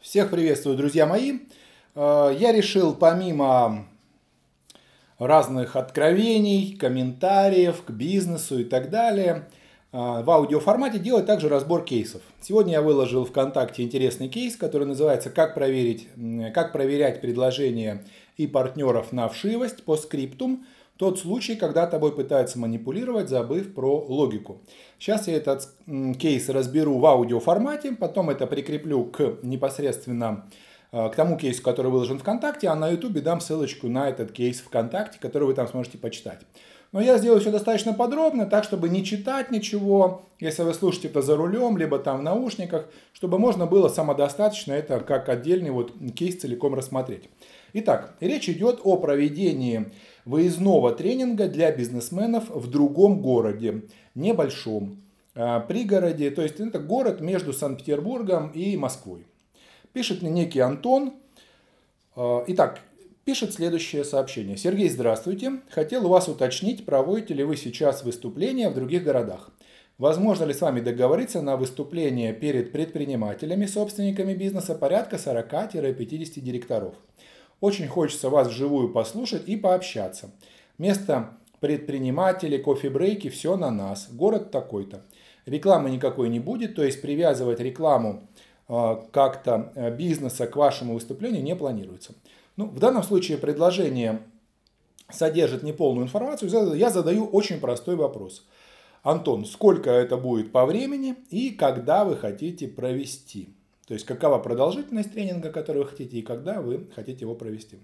Всех приветствую, друзья мои. Э, я решил помимо разных откровений, комментариев к бизнесу и так далее, э, в аудиоформате делать также разбор кейсов. Сегодня я выложил ВКонтакте интересный кейс, который называется «Как, проверить, как проверять предложения и партнеров на вшивость по скриптум тот случай, когда тобой пытаются манипулировать, забыв про логику. Сейчас я этот кейс разберу в аудиоформате, потом это прикреплю к непосредственно э, к тому кейсу, который выложен ВКонтакте, а на Ютубе дам ссылочку на этот кейс ВКонтакте, который вы там сможете почитать. Но я сделаю все достаточно подробно, так, чтобы не читать ничего, если вы слушаете это за рулем, либо там в наушниках, чтобы можно было самодостаточно это как отдельный вот кейс целиком рассмотреть. Итак, речь идет о проведении выездного тренинга для бизнесменов в другом городе, небольшом, а, пригороде, то есть это город между Санкт-Петербургом и Москвой. Пишет мне некий Антон. А, итак, пишет следующее сообщение. Сергей, здравствуйте. Хотел у вас уточнить, проводите ли вы сейчас выступления в других городах. Возможно ли с вами договориться на выступление перед предпринимателями, собственниками бизнеса порядка 40-50 директоров? Очень хочется вас вживую послушать и пообщаться. Место предприниматели, кофе-брейки, все на нас. Город такой-то. Рекламы никакой не будет, то есть привязывать рекламу э, как-то э, бизнеса к вашему выступлению не планируется. Ну, в данном случае предложение содержит неполную информацию. Я задаю очень простой вопрос. Антон, сколько это будет по времени и когда вы хотите провести? То есть какова продолжительность тренинга, который вы хотите и когда вы хотите его провести.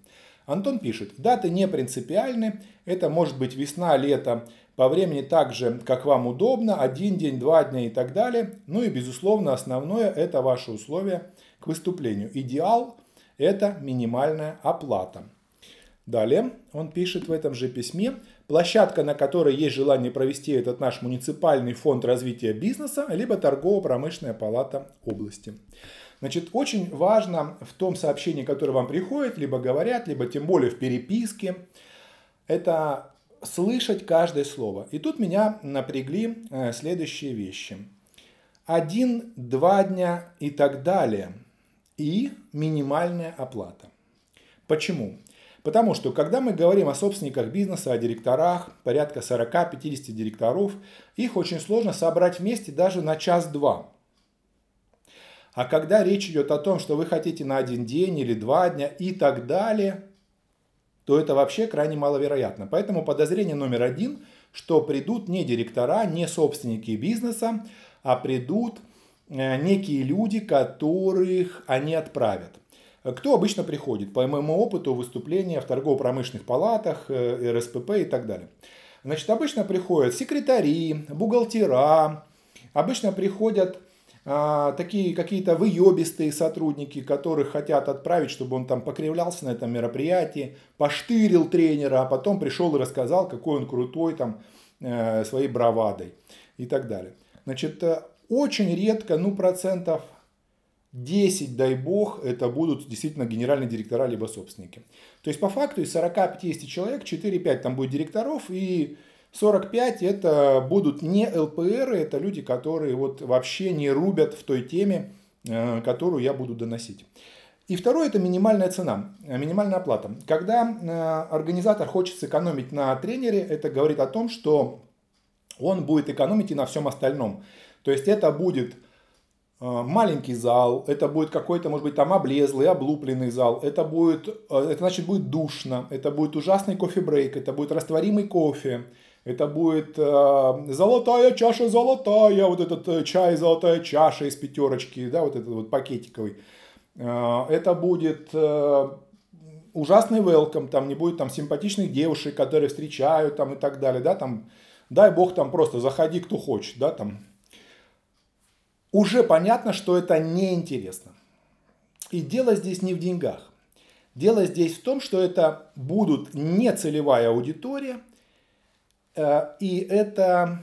Антон пишет, даты не принципиальны, это может быть весна, лето, по времени так же, как вам удобно, один день, два дня и так далее. Ну и безусловно основное это ваши условия к выступлению. Идеал это минимальная оплата. Далее он пишет в этом же письме, площадка, на которой есть желание провести этот наш муниципальный фонд развития бизнеса, либо торгово-промышленная палата области. Значит, очень важно в том сообщении, которое вам приходит, либо говорят, либо тем более в переписке, это слышать каждое слово. И тут меня напрягли э, следующие вещи. Один, два дня и так далее. И минимальная оплата. Почему? Потому что, когда мы говорим о собственниках бизнеса, о директорах, порядка 40-50 директоров, их очень сложно собрать вместе даже на час-два. А когда речь идет о том, что вы хотите на один день или два дня и так далее, то это вообще крайне маловероятно. Поэтому подозрение номер один, что придут не директора, не собственники бизнеса, а придут э, некие люди, которых они отправят. Кто обычно приходит? По моему опыту выступления в торгово-промышленных палатах, э, РСПП и так далее. Значит, обычно приходят секретари, бухгалтера, обычно приходят такие какие-то выебистые сотрудники, которых хотят отправить, чтобы он там покривлялся на этом мероприятии, поштырил тренера, а потом пришел и рассказал, какой он крутой там э, своей бравадой и так далее. Значит, э, очень редко, ну процентов 10, дай бог, это будут действительно генеральные директора либо собственники. То есть по факту из 40-50 человек 4-5 там будет директоров и 45 это будут не ЛПР, это люди, которые вот вообще не рубят в той теме, э, которую я буду доносить. И второе это минимальная цена, э, минимальная оплата. Когда э, организатор хочет сэкономить на тренере, это говорит о том, что он будет экономить и на всем остальном. То есть это будет маленький зал, это будет какой-то, может быть, там облезлый, облупленный зал, это будет, это значит будет душно, это будет ужасный кофе-брейк, это будет растворимый кофе, это будет э, золотая чаша золотая, вот этот э, чай золотая чаша из пятерочки, да, вот этот вот пакетиковый. Э, это будет э, ужасный welcome, там не будет там симпатичных девушек, которые встречают там и так далее, да, там, дай бог там просто заходи кто хочет, да, там. Уже понятно, что это неинтересно. И дело здесь не в деньгах. Дело здесь в том, что это будут не целевая аудитория – и это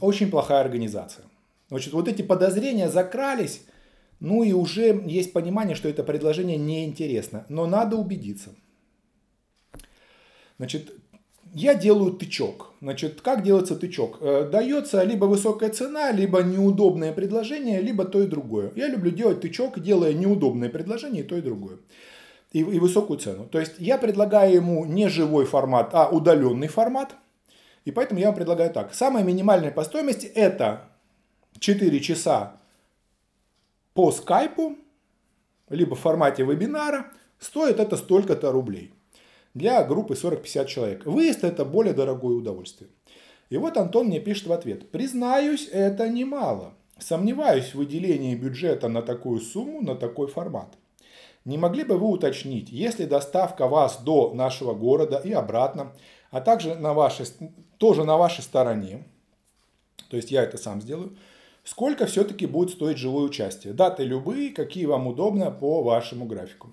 очень плохая организация. Значит, вот эти подозрения закрались, ну и уже есть понимание, что это предложение неинтересно. Но надо убедиться. Значит, я делаю тычок. Значит, как делается тычок? Э, дается либо высокая цена, либо неудобное предложение, либо то и другое. Я люблю делать тычок, делая неудобное предложение и то и другое. И, и высокую цену. То есть я предлагаю ему не живой формат, а удаленный формат. И поэтому я вам предлагаю так. Самая минимальная по стоимости это 4 часа по скайпу, либо в формате вебинара. Стоит это столько-то рублей для группы 40-50 человек. Выезд это более дорогое удовольствие. И вот Антон мне пишет в ответ. Признаюсь, это немало. Сомневаюсь в выделении бюджета на такую сумму, на такой формат. Не могли бы вы уточнить, если доставка вас до нашего города и обратно, а также на вашей, тоже на вашей стороне, то есть я это сам сделаю, сколько все-таки будет стоить живое участие? Даты любые, какие вам удобно по вашему графику.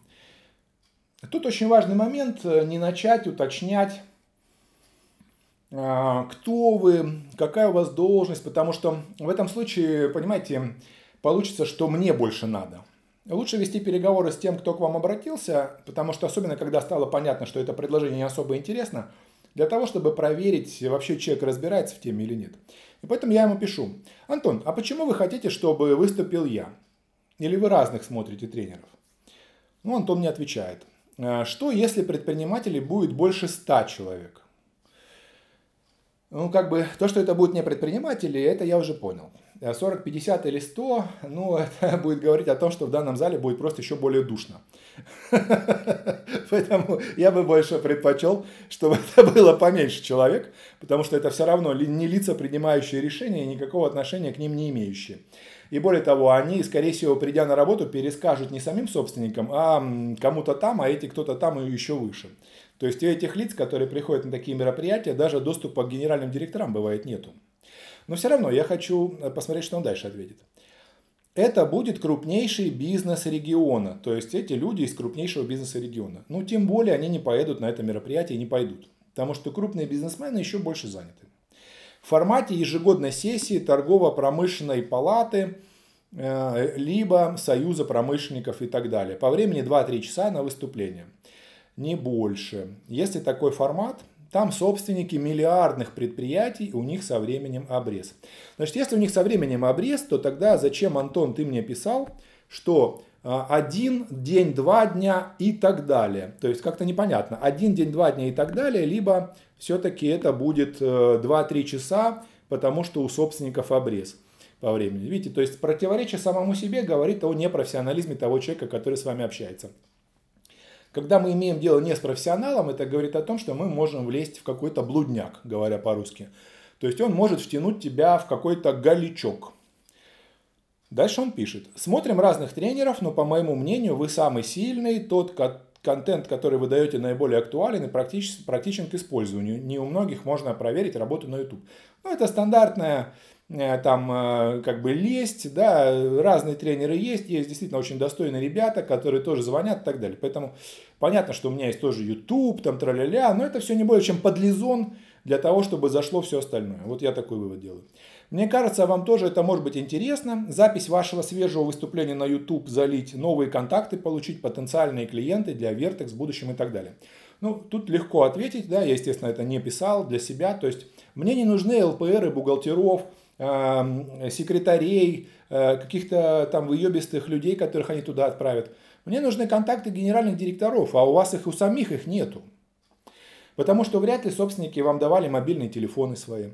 Тут очень важный момент э, не начать уточнять, а, кто вы, какая у вас должность, потому что в этом случае, понимаете, получится, что мне больше надо. Лучше вести переговоры с тем, кто к вам обратился, потому что особенно когда стало понятно, что это предложение не особо интересно, для того, чтобы проверить, вообще человек разбирается в теме или нет. И поэтому я ему пишу, Антон, а почему вы хотите, чтобы выступил я? Или вы разных смотрите тренеров? Ну, Антон мне отвечает, Э, что, если предпринимателей будет больше 100 человек? Ну, как бы, то, что это будут не предприниматели, это я уже понял. 40, э, 50 или 100, ну, это будет говорить о том, что в данном зале будет просто еще более душно. Поэтому я бы больше предпочел, чтобы это было поменьше человек, потому что это все равно не лица, принимающие решения, никакого отношения к ним не имеющие. И более того, они, скорее всего, придя на работу, перескажут не самим собственникам, а кому-то там, а эти кто-то там и еще выше. То есть у этих лиц, которые приходят на такие мероприятия, даже доступа к генеральным директорам бывает нету. Но все равно я хочу э, посмотреть, что он дальше ответит. Это будет крупнейший бизнес региона. То есть эти люди из крупнейшего бизнеса региона. Ну, тем более они не поедут на это мероприятие не пойдут. Потому что крупные бизнесмены еще больше заняты в формате ежегодной сессии торгово-промышленной палаты, э, либо Союза промышленников и так далее. По времени 2-3 часа на выступление. Не больше. Если такой формат, там собственники миллиардных предприятий, у них со временем обрез. Значит, если у них со временем обрез, то тогда зачем, Антон, ты мне писал, что а, один день, два дня и так далее. То есть как-то непонятно. Один день, два дня и так далее, либо все-таки это будет 2-3 э, часа, потому что у собственников обрез по времени. Видите, то есть противоречие самому себе говорит о непрофессионализме того человека, который с вами общается. Когда мы имеем дело не с профессионалом, это говорит о том, что мы можем влезть в какой-то блудняк, говоря по-русски. То есть он может втянуть тебя в какой-то галичок. Дальше он пишет. Смотрим разных тренеров, но по моему мнению вы самый сильный, тот контент, который вы даете наиболее актуален и практичен, практичен к использованию. Не у многих можно проверить работу на YouTube. Ну, это стандартная там э, как бы лесть, да, разные тренеры есть, есть действительно очень достойные ребята, которые тоже звонят и так далее. Поэтому понятно, что у меня есть тоже YouTube, там траля-ля, но это все не более чем подлизон для того, чтобы зашло все остальное. Вот я такой вывод делаю. Мне кажется, вам тоже это может быть интересно. Запись вашего свежего выступления на YouTube залить, новые контакты получить, потенциальные клиенты для Vertex в будущем и так далее. Ну, тут легко ответить, да, я, естественно, это не писал для себя. То есть мне не нужны ЛПРы, бухгалтеров, э, секретарей, э, каких-то там выебистых людей, которых они туда отправят. Мне нужны контакты генеральных директоров, а у вас их у самих их нету. Потому что вряд ли собственники вам давали мобильные телефоны свои.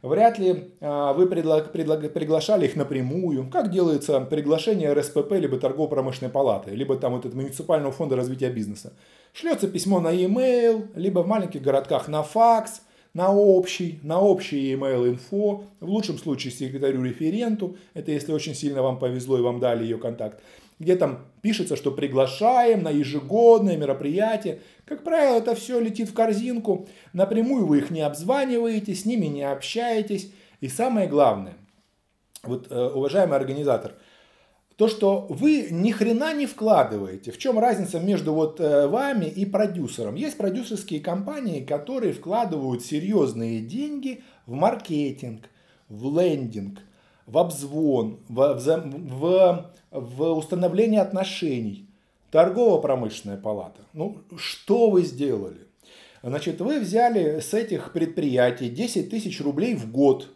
Вряд ли а, вы предла- предла- приглашали их напрямую, как делается приглашение РСПП либо торгово-промышленной палаты, либо там вот этого муниципального фонда развития бизнеса. Шлется письмо на e-mail, либо в маленьких городках на факс, на общий, на общий email инфо, в лучшем случае секретарю-референту, это если очень сильно вам повезло и вам дали ее контакт где там пишется, что приглашаем на ежегодное мероприятие. Как правило, это все летит в корзинку. Напрямую вы их не обзваниваете, с ними не общаетесь. И самое главное, вот, э, уважаемый организатор, то, что вы ни хрена не вкладываете. В чем разница между вот э, вами и продюсером? Есть продюсерские компании, которые вкладывают серьезные деньги в маркетинг, в лендинг, в обзвон, в, в, в установление отношений. Торгово-промышленная палата. Ну, что вы сделали? Значит, вы взяли с этих предприятий 10 тысяч рублей в год,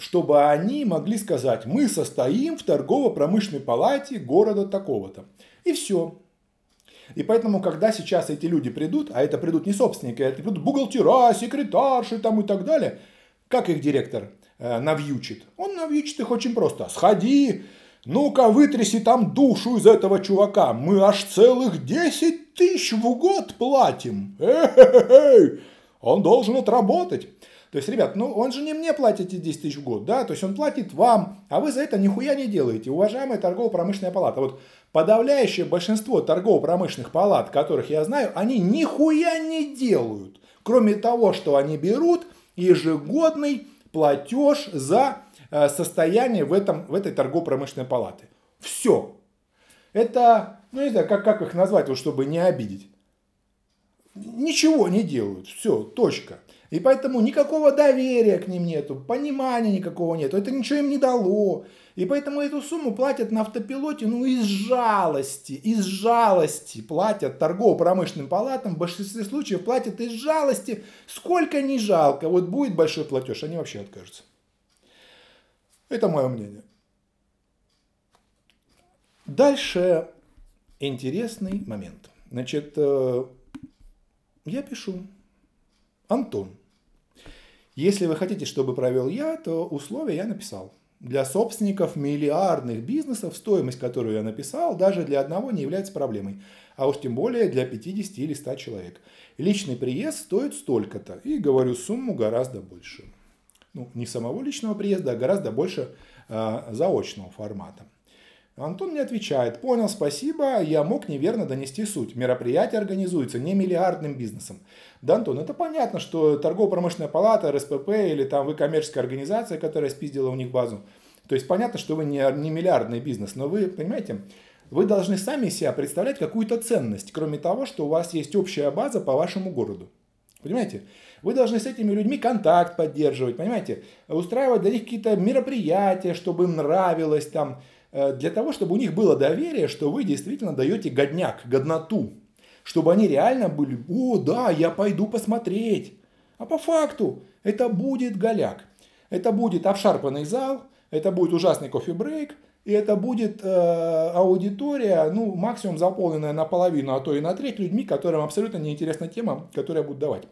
чтобы они могли сказать, мы состоим в торгово-промышленной палате города такого-то. И все. И поэтому, когда сейчас эти люди придут, а это придут не собственники, а это придут бухгалтера, секретарши там и так далее, как их директор э, навьючит? Он навьючит их очень просто. Сходи, ну-ка вытряси там душу из этого чувака. Мы аж целых 10 тысяч в год платим. Эй, он должен отработать. То есть, ребят, ну он же не мне платит эти 10 тысяч в год, да, то есть он платит вам, а вы за это нихуя не делаете, уважаемая торгово-промышленная палата. Вот подавляющее большинство торгово-промышленных палат, которых я знаю, они нихуя не делают, кроме того, что они берут ежегодный платеж за э, состояние в, этом, в этой торгово-промышленной палате. Все. Это, ну не знаю, как, как их назвать, вот, чтобы не обидеть. Ничего не делают. Все, точка. И поэтому никакого доверия к ним нету, понимания никакого нету, это ничего им не дало. И поэтому эту сумму платят на автопилоте, ну из жалости, из жалости платят торгово-промышленным палатам, в большинстве случаев платят из жалости, сколько не жалко. Вот будет большой платеж, они вообще откажутся. Это мое мнение. Дальше интересный момент. Значит, э, я пишу. Антон, если вы хотите, чтобы провел я, то условия я написал. Для собственников миллиардных бизнесов стоимость, которую я написал, даже для одного не является проблемой. А уж тем более для 50 или 100 человек. Личный приезд стоит столько-то. И говорю сумму гораздо больше. Ну, не самого личного приезда, а гораздо больше э, заочного формата. Антон мне отвечает, понял, спасибо, я мог неверно донести суть. Мероприятие организуется не миллиардным бизнесом. Да, Антон, это понятно, что торгово-промышленная палата, РСПП или там вы коммерческая организация, которая спиздила у них базу. То есть понятно, что вы не, не миллиардный бизнес, но вы, понимаете, вы должны сами себя представлять какую-то ценность, кроме того, что у вас есть общая база по вашему городу. Понимаете? Вы должны с этими людьми контакт поддерживать, понимаете? Устраивать для них какие-то мероприятия, чтобы им нравилось там, для того, чтобы у них было доверие, что вы действительно даете годняк, годноту. Чтобы они реально были, о, да, я пойду посмотреть. А по факту это будет голяк. Это будет обшарпанный зал, это будет ужасный кофе-брейк, и это будет э, аудитория, ну, максимум заполненная наполовину, а то и на треть людьми, которым абсолютно неинтересна тема, которую я буду давать.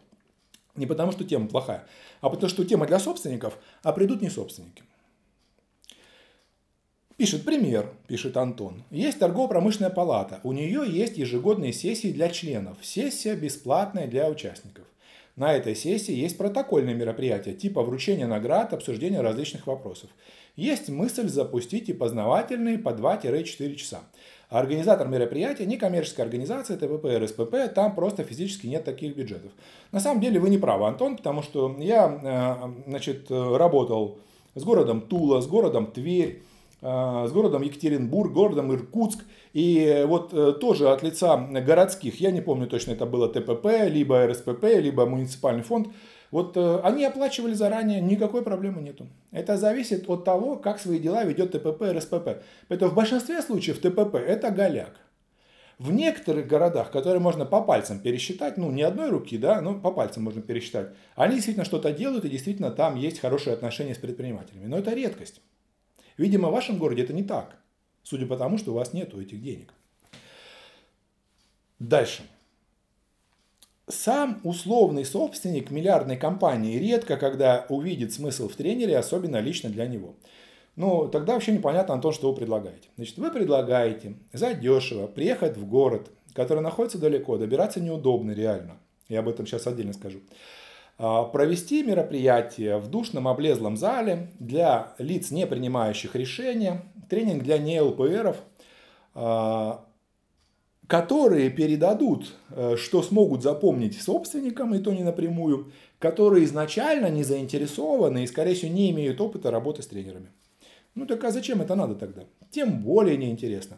Не потому, что тема плохая, а потому, что тема для собственников, а придут не собственники. Пишет пример, пишет Антон. Есть торгово-промышленная палата. У нее есть ежегодные сессии для членов. Сессия бесплатная для участников. На этой сессии есть протокольные мероприятия, типа вручения наград, обсуждения различных вопросов. Есть мысль запустить и познавательные по 2-4 часа. организатор мероприятия не коммерческая организация, ТПП, РСПП, там просто физически нет таких бюджетов. На самом деле вы не правы, Антон, потому что я э, значит, работал с городом Тула, с городом Тверь, Э, с городом Екатеринбург, городом Иркутск. И вот э, тоже от лица городских, я не помню точно, это было ТПП, либо РСПП, либо муниципальный фонд, вот э, они оплачивали заранее, никакой проблемы нету. Это зависит от того, как свои дела ведет ТПП РСПП. Поэтому в большинстве случаев ТПП это голяк. В некоторых городах, которые можно по пальцам пересчитать, ну не одной руки, да, но по пальцам можно пересчитать, они действительно что-то делают и действительно там есть хорошие отношения с предпринимателями. Но это редкость. Видимо, в вашем городе это не так, судя по тому, что у вас нет этих денег. Дальше. Сам условный собственник миллиардной компании редко когда увидит смысл в тренере, особенно лично для него. Ну, тогда вообще непонятно, Антон, что вы предлагаете. Значит, вы предлагаете задешево приехать в город, который находится далеко, добираться неудобно реально. Я об этом сейчас отдельно скажу. А, провести мероприятие в душном облезлом зале для лиц, не принимающих решения, тренинг для не ЛПРов, а, которые передадут, э, что смогут запомнить собственникам, и то не напрямую, которые изначально не заинтересованы и, скорее всего, не имеют опыта работы с тренерами. Ну так а зачем это надо тогда? Тем более неинтересно.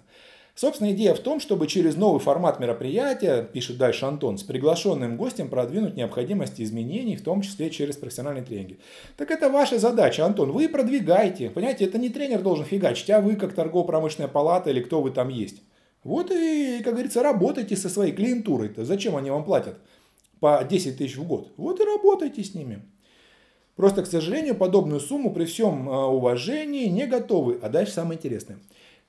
Собственно, идея в том, чтобы через новый формат мероприятия, пишет дальше Антон, с приглашенным гостем продвинуть необходимость изменений, в том числе через профессиональные тренинги. Так это ваша задача, Антон, вы продвигаете. Понимаете, это не тренер должен фигачить, а вы как торгово-промышленная палата или кто вы там есть. Вот и, как говорится, работайте со своей клиентурой-то. Зачем они вам платят? по 10 тысяч в год. Вот и работайте с ними. Просто, к сожалению, подобную сумму при всем а, уважении не готовы. А дальше самое интересное.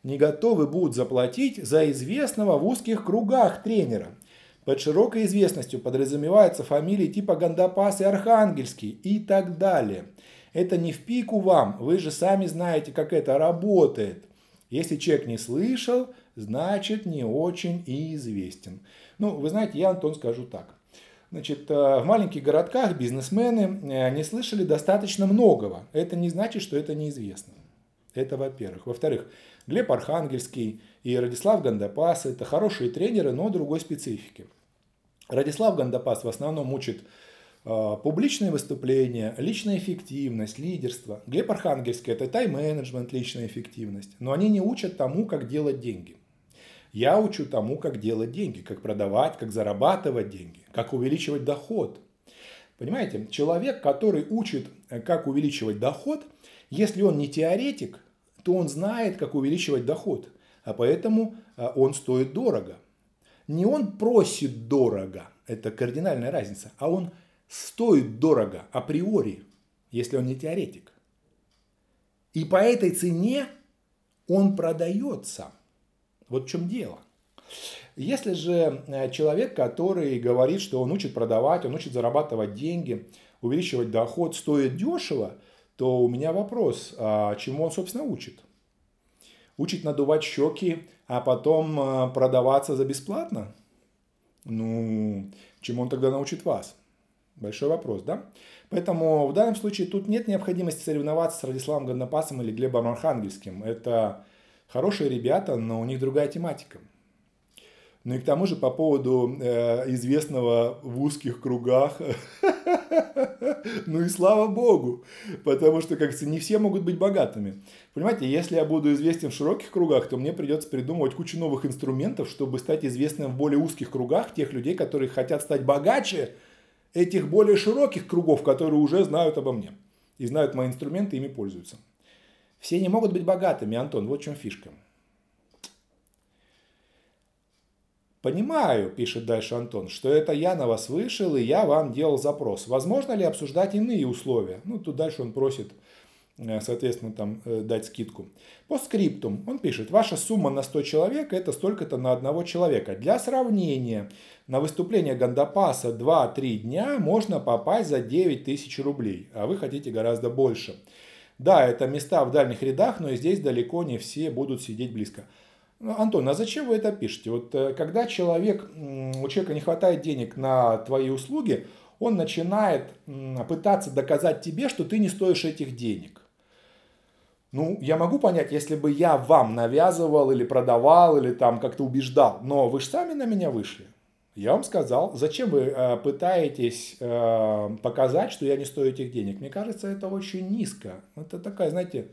Не готовы будут заплатить за известного в узких кругах тренера. Под широкой известностью подразумеваются фамилии типа Гандапас и Архангельский и так далее. Это не в пику вам, вы же сами знаете, как это работает. Если человек не слышал, значит не очень и известен. Ну, вы знаете, я, Антон, скажу так. Значит, э, в маленьких городках бизнесмены э, не слышали достаточно многого. Это не значит, что это неизвестно. Это во-первых. Во-вторых, Глеб Архангельский и Радислав Гандапас – это хорошие тренеры, но другой специфики. Радислав Гандапас в основном учит э, публичные выступления, личная эффективность, лидерство. Глеб Архангельский – это тайм-менеджмент, личная эффективность. Но они не учат тому, как делать деньги. Я учу тому, как делать деньги, как продавать, как зарабатывать деньги, как увеличивать доход. Понимаете, человек, который учит, э, как увеличивать доход, если он не теоретик, то он знает, как увеличивать доход. А поэтому э, он стоит дорого. Не он просит дорого, это кардинальная разница, а он стоит дорого априори, если он не теоретик. И по этой цене он продается – вот в чем дело. Если же э, человек, который говорит, что он учит продавать, он учит зарабатывать деньги, увеличивать доход, стоит дешево, то у меня вопрос, а чему он, собственно, учит? Учит надувать щеки, а потом э, продаваться за бесплатно? Ну, чему он тогда научит вас? Большой вопрос, да? Поэтому в данном случае тут нет необходимости соревноваться с Радиславом Гандапасом или Глебом Архангельским. Это Хорошие ребята, но у них другая тематика. Ну и к тому же по поводу э, известного в узких кругах, ну и слава богу, потому что, как не все могут быть богатыми. Понимаете, если я буду известен в широких кругах, то мне придется придумывать кучу новых инструментов, чтобы стать известным в более узких кругах тех людей, которые хотят стать богаче этих более широких кругов, которые уже знают обо мне и знают мои инструменты, ими пользуются. Все не могут быть богатыми, Антон, вот в чем фишка. Понимаю, пишет дальше Антон, что это я на вас вышел, и я вам делал запрос. Возможно ли обсуждать иные условия? Ну, тут дальше он просит, э, соответственно, там э, дать скидку. По скриптум он пишет, ваша сумма на 100 человек это столько-то на одного человека. Для сравнения, на выступление Гандапаса 2-3 дня можно попасть за 9 тысяч рублей, а вы хотите гораздо больше. Да, это места в дальних рядах, но и здесь далеко не все будут сидеть близко. Ну, Антон, а зачем вы это пишете? Вот э, когда человек, у человека не хватает денег на твои услуги, он начинает пытаться доказать тебе, что ты не стоишь этих денег. Ну, я могу понять, если бы я вам навязывал или продавал, или там как-то убеждал, но вы же сами на меня вышли. Я вам сказал, зачем вы э, пытаетесь э, показать, что я не стою этих денег? Мне кажется, это очень низко. Это такая, знаете,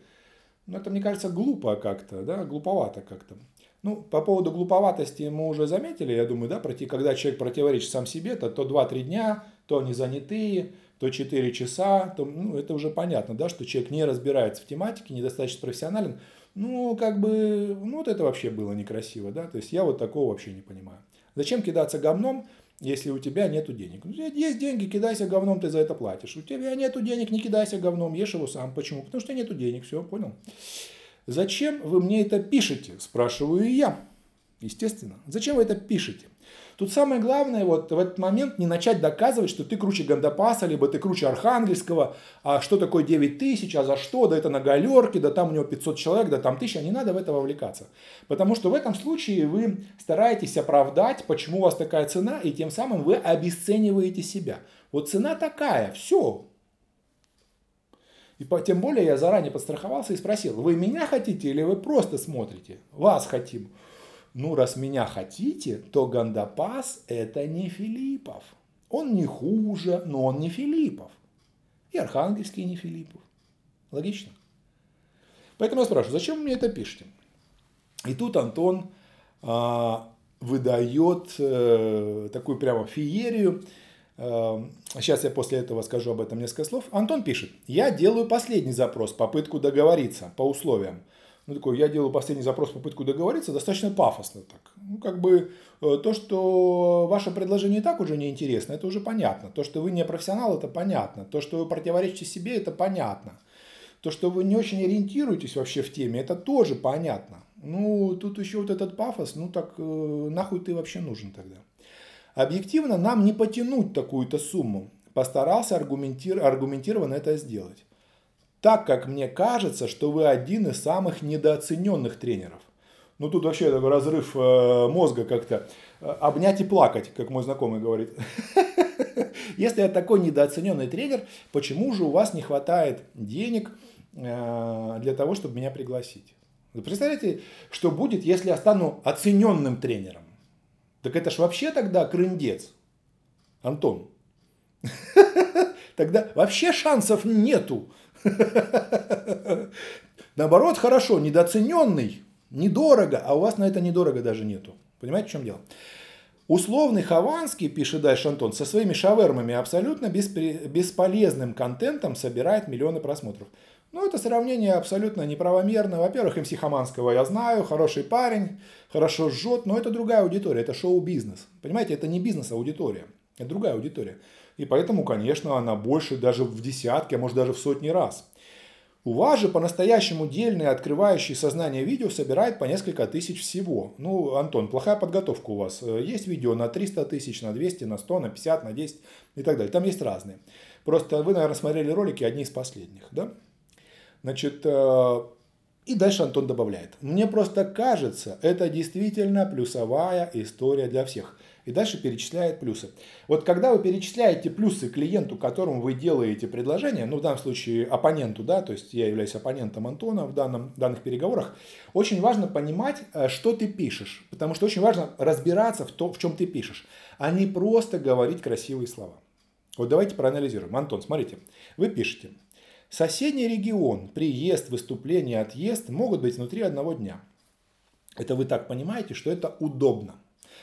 ну это мне кажется глупо как-то, да, глуповато как-то. Ну, по поводу глуповатости мы уже заметили, я думаю, да, пройти, когда человек противоречит сам себе, то, то 2-3 дня, то они занятые, то 4 часа, то, ну, это уже понятно, да, что человек не разбирается в тематике, недостаточно профессионален. Ну, как бы, ну, вот это вообще было некрасиво, да, то есть я вот такого вообще не понимаю. Зачем кидаться говном, если у тебя нет денег? Ну, есть деньги, кидайся говном, ты за это платишь. У тебя нет денег, не кидайся говном, ешь его сам. Почему? Потому что нету денег, все, понял? Зачем вы мне это пишете? Спрашиваю я. Естественно. Зачем вы это пишете? Тут самое главное вот в этот момент не начать доказывать, что ты круче Гандапаса, либо ты круче Архангельского, а что такое 9 тысяч, а за что, да это на галерке, да там у него 500 человек, да там тысяча, не надо в это вовлекаться. Потому что в этом случае вы стараетесь оправдать, почему у вас такая цена, и тем самым вы обесцениваете себя. Вот цена такая, все, и по, тем более я заранее подстраховался и спросил, вы меня хотите или вы просто смотрите? Вас хотим. Ну, раз меня хотите, то Гандапас это не Филиппов. Он не хуже, но он не Филиппов. И Архангельский не Филиппов. Логично? Поэтому я спрашиваю, зачем вы мне это пишете? И тут Антон а, выдает э, такую прямо феерию. Э, сейчас я после этого скажу об этом несколько слов. Антон пишет, я делаю последний запрос, попытку договориться по условиям. ну, такой, я делаю последний запрос, попытку договориться, достаточно пафосно так. Ну, как бы э, то, что ваше предложение и так уже неинтересно, это уже понятно. То, что вы не профессионал, это понятно. То, что вы противоречите себе, это понятно. То, что вы не очень ориентируетесь вообще в теме, это тоже понятно. Ну, тут еще вот этот пафос, ну так э, нахуй ты вообще нужен тогда. Объективно нам не потянуть такую-то сумму. Постарался аргументир, аргументированно это сделать. Так как мне кажется, что вы один из самых недооцененных тренеров. Ну тут вообще такой разрыв э, мозга как-то. Обнять и плакать, как мой знакомый говорит. Если я такой недооцененный тренер, почему же у вас не хватает денег э, для того, чтобы меня пригласить? Представляете, что будет, если я стану оцененным тренером? Так это ж вообще тогда крындец. Антон. Тогда вообще шансов нету. Наоборот, хорошо, недооцененный, недорого, а у вас на это недорого даже нету. Понимаете, в чем дело? Условный Хованский, пишет дальше Антон, со своими шавермами абсолютно бесполезным контентом собирает миллионы просмотров. Ну, это сравнение абсолютно неправомерно. Во-первых, МС Хаманского я знаю, хороший парень, хорошо жжет, но это другая аудитория, это шоу-бизнес. Понимаете, это не бизнес-аудитория, это другая аудитория. И поэтому, конечно, она больше даже в десятки, а может даже в сотни раз. У вас же по-настоящему дельные, открывающие сознание видео собирает по несколько тысяч всего. Ну, Антон, плохая подготовка у вас. Э, есть видео на 300 тысяч, на 200, на 100, на 50, на 10 и так далее. Там есть разные. Просто вы, наверное, смотрели ролики одни из последних, да? Значит, э, и дальше Антон добавляет. Мне просто кажется, это действительно плюсовая история для всех. И дальше перечисляет плюсы. Вот когда вы перечисляете плюсы клиенту, которому вы делаете предложение, ну в данном случае оппоненту, да, то есть я являюсь оппонентом Антона в данном, данных переговорах, очень важно понимать, э, что ты пишешь. Потому что очень важно разбираться в том, в чем ты пишешь, а не просто говорить красивые слова. Вот давайте проанализируем. Антон, смотрите, вы пишете. Соседний регион, приезд, выступление, отъезд могут быть внутри одного дня. Это вы так понимаете, что это удобно.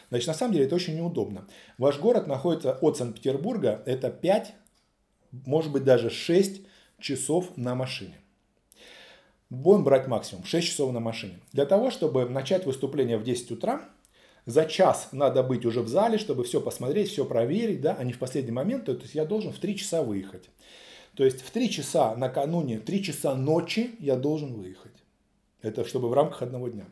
Значит, на самом деле это очень неудобно. Ваш город находится от Санкт-Петербурга, это 5, может быть даже 6 часов на машине. Будем брать максимум, 6 часов на машине. Для того, чтобы начать выступление в 10 утра, за час надо быть уже в зале, чтобы все посмотреть, все проверить, да, а не в последний момент, то есть я должен в 3 часа выехать. То есть в 3 часа накануне, 3 часа ночи я должен выехать. Это чтобы в рамках одного дня.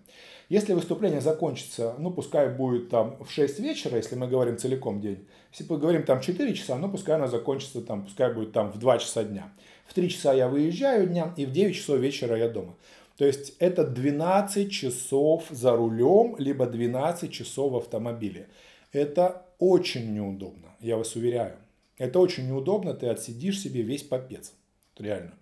Если выступление закончится, ну пускай будет там в 6 вечера, если мы говорим целиком день. Если мы говорим там 4 часа, ну пускай оно закончится там, пускай будет там в 2 часа дня. В 3 часа я выезжаю дня и в 9 часов вечера я дома. То есть это 12 часов за рулем, либо 12 часов в автомобиле. Это очень неудобно, я вас уверяю. Это очень неудобно, ты отсидишь себе весь попец. Реально.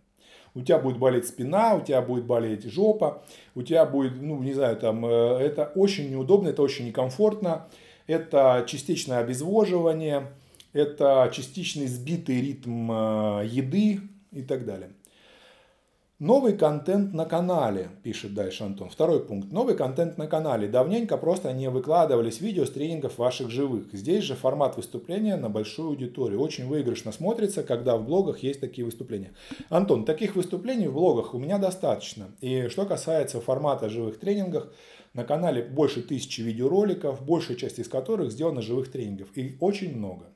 У тебя будет болеть спина, у тебя будет болеть жопа, у тебя будет, ну, не знаю, там, э, это очень неудобно, это очень некомфортно, это частичное обезвоживание, это частичный сбитый ритм э, еды и так далее. Новый контент на канале, пишет дальше Антон. Второй пункт. Новый контент на канале. Давненько просто не выкладывались видео с тренингов ваших живых. Здесь же формат выступления на большую аудиторию. Очень выигрышно смотрится, когда в блогах есть такие выступления. Антон, таких выступлений в блогах у меня достаточно. И что касается формата живых тренингов, на канале больше тысячи видеороликов, большая часть из которых сделана живых тренингов. И очень много.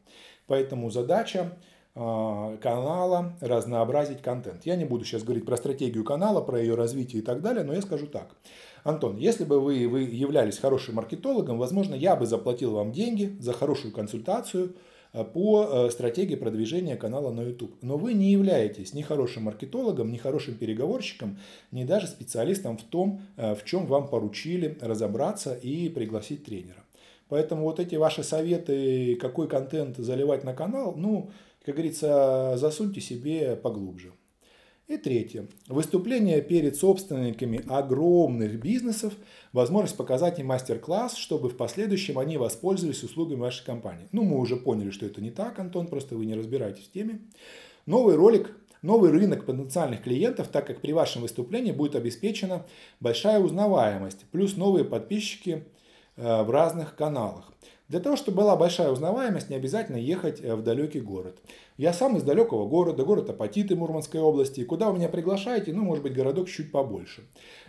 Поэтому задача канала, разнообразить контент. Я не буду сейчас говорить про стратегию канала, про ее развитие и так далее, но я скажу так. Антон, если бы вы, вы являлись хорошим маркетологом, возможно, я бы заплатил вам деньги за хорошую консультацию а, по а, стратегии продвижения канала на YouTube. Но вы не являетесь ни хорошим маркетологом, ни хорошим переговорщиком, ни даже специалистом в том, в чем вам поручили разобраться и пригласить тренера. Поэтому вот эти ваши советы, какой контент заливать на канал, ну, как говорится, засуньте себе поглубже. И третье. Выступление перед собственниками огромных бизнесов, возможность показать им мастер-класс, чтобы в последующем они воспользовались услугами вашей компании. Ну, мы уже поняли, что это не так, Антон, просто вы не разбираетесь в теме. Новый ролик, новый рынок потенциальных клиентов, так как при вашем выступлении будет обеспечена большая узнаваемость, плюс новые подписчики э, в разных каналах. Для того, чтобы была большая узнаваемость, не обязательно ехать в далекий город. Я сам из далекого города, город Апатиты Мурманской области. Куда вы меня приглашаете, ну, может быть, городок чуть побольше.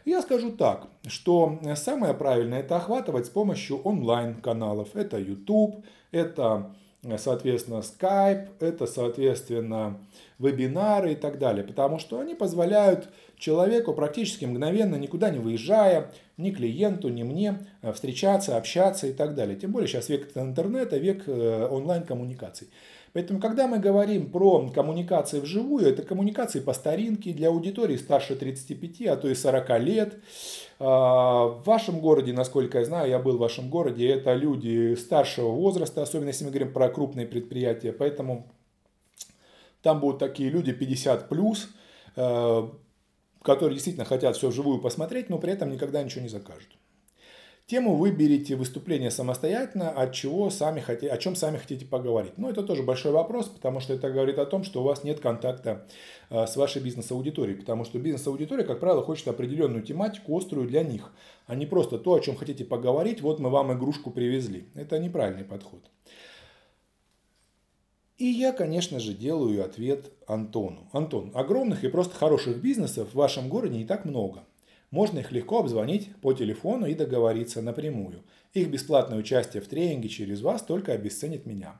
Я скажу так, что самое правильное это охватывать с помощью онлайн-каналов. Это YouTube, это соответственно, Skype, это, соответственно, вебинары и так далее, потому что они позволяют человеку практически мгновенно, никуда не выезжая, ни клиенту, ни мне, э, встречаться, общаться и так далее. Тем более сейчас век интернета, век э, онлайн-коммуникаций. Поэтому, когда мы говорим про коммуникации вживую, это коммуникации по старинке для аудитории старше 35, а то и 40 лет. А, в вашем городе, насколько я знаю, я был в вашем городе, это люди старшего возраста, особенно если мы говорим про крупные предприятия. Поэтому там будут такие люди 50 плюс, э, которые действительно хотят все вживую посмотреть, но при этом никогда ничего не закажут. Тему выберите выступление самостоятельно, от чего сами хотите, о чем сами хотите поговорить. Но это тоже большой вопрос, потому что это говорит о том, что у вас нет контакта э, с вашей бизнес-аудиторией. Потому что бизнес-аудитория, как правило, хочет определенную тематику, острую для них, а не просто то, о чем хотите поговорить, вот мы вам игрушку привезли. Это неправильный подход. И я, конечно же, делаю ответ Антону. Антон, огромных и просто хороших бизнесов в вашем городе не так много. Можно их легко обзвонить по телефону и договориться напрямую. Их бесплатное участие в тренинге через вас только обесценит меня.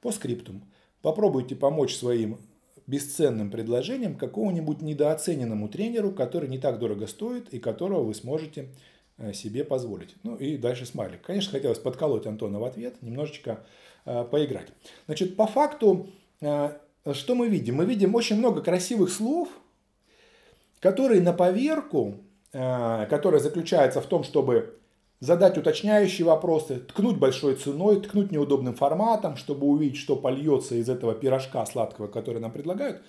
По скриптум. Попробуйте помочь своим бесценным предложением какому-нибудь недооцененному тренеру, который не так дорого стоит и которого вы сможете э, себе позволить. Ну и дальше смайлик. Конечно, хотелось подколоть Антона в ответ, немножечко э, поиграть. Значит, по факту, э, что мы видим? Мы видим очень много красивых слов, которые на поверку которая заключается в том, чтобы задать уточняющие вопросы, ткнуть большой ценой, ткнуть неудобным форматом, чтобы увидеть, что польется из этого пирожка сладкого, который нам предлагают.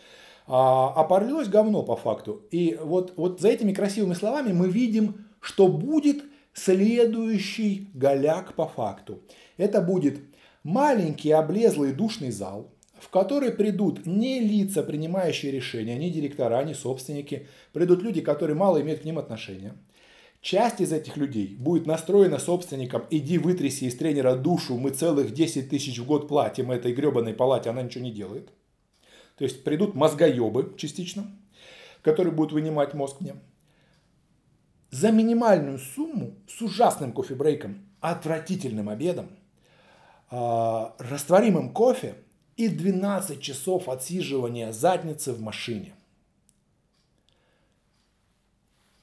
А, а говно по факту. И вот, вот за этими красивыми словами мы видим, что будет следующий голяк по факту. Это будет маленький облезлый душный зал, в который придут не лица, принимающие решения, не директора, не собственники, придут люди, которые мало имеют к ним отношения. Часть из этих людей будет настроена собственником «иди вытряси из тренера душу, мы целых 10 тысяч в год платим этой гребаной палате, она ничего не делает». То есть придут мозгоебы частично, которые будут вынимать мозг мне. За минимальную сумму с ужасным кофебрейком, отвратительным обедом, а, растворимым кофе – и 12 часов отсиживания задницы в машине.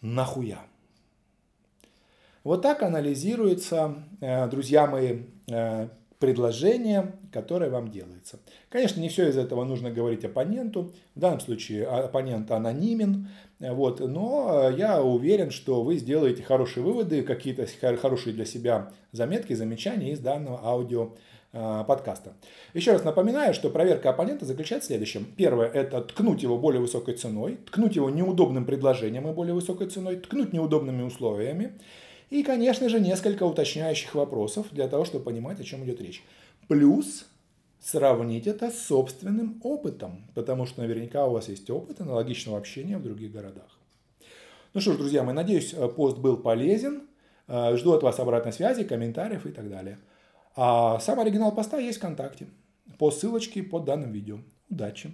Нахуя? Вот так анализируется, э, друзья мои, э, предложение, которое вам делается. Конечно, не все из этого нужно говорить оппоненту. В данном случае оппонент анонимен. Вот, но я уверен, что вы сделаете хорошие выводы, какие-то хорошие для себя заметки, замечания из данного аудио Э, подкаста. Еще раз напоминаю, что проверка оппонента заключается в следующем. Первое – это ткнуть его более высокой ценой, ткнуть его неудобным предложением и более высокой ценой, ткнуть неудобными условиями. И, конечно же, несколько уточняющих вопросов для того, чтобы понимать, о чем идет речь. Плюс сравнить это с собственным опытом, потому что наверняка у вас есть опыт аналогичного общения в других городах. Ну что ж, друзья мои, надеюсь, э, пост был полезен. Э, жду от вас обратной связи, комментариев и так далее. А сам оригинал поста есть ВКонтакте по ссылочке под данным видео. Удачи!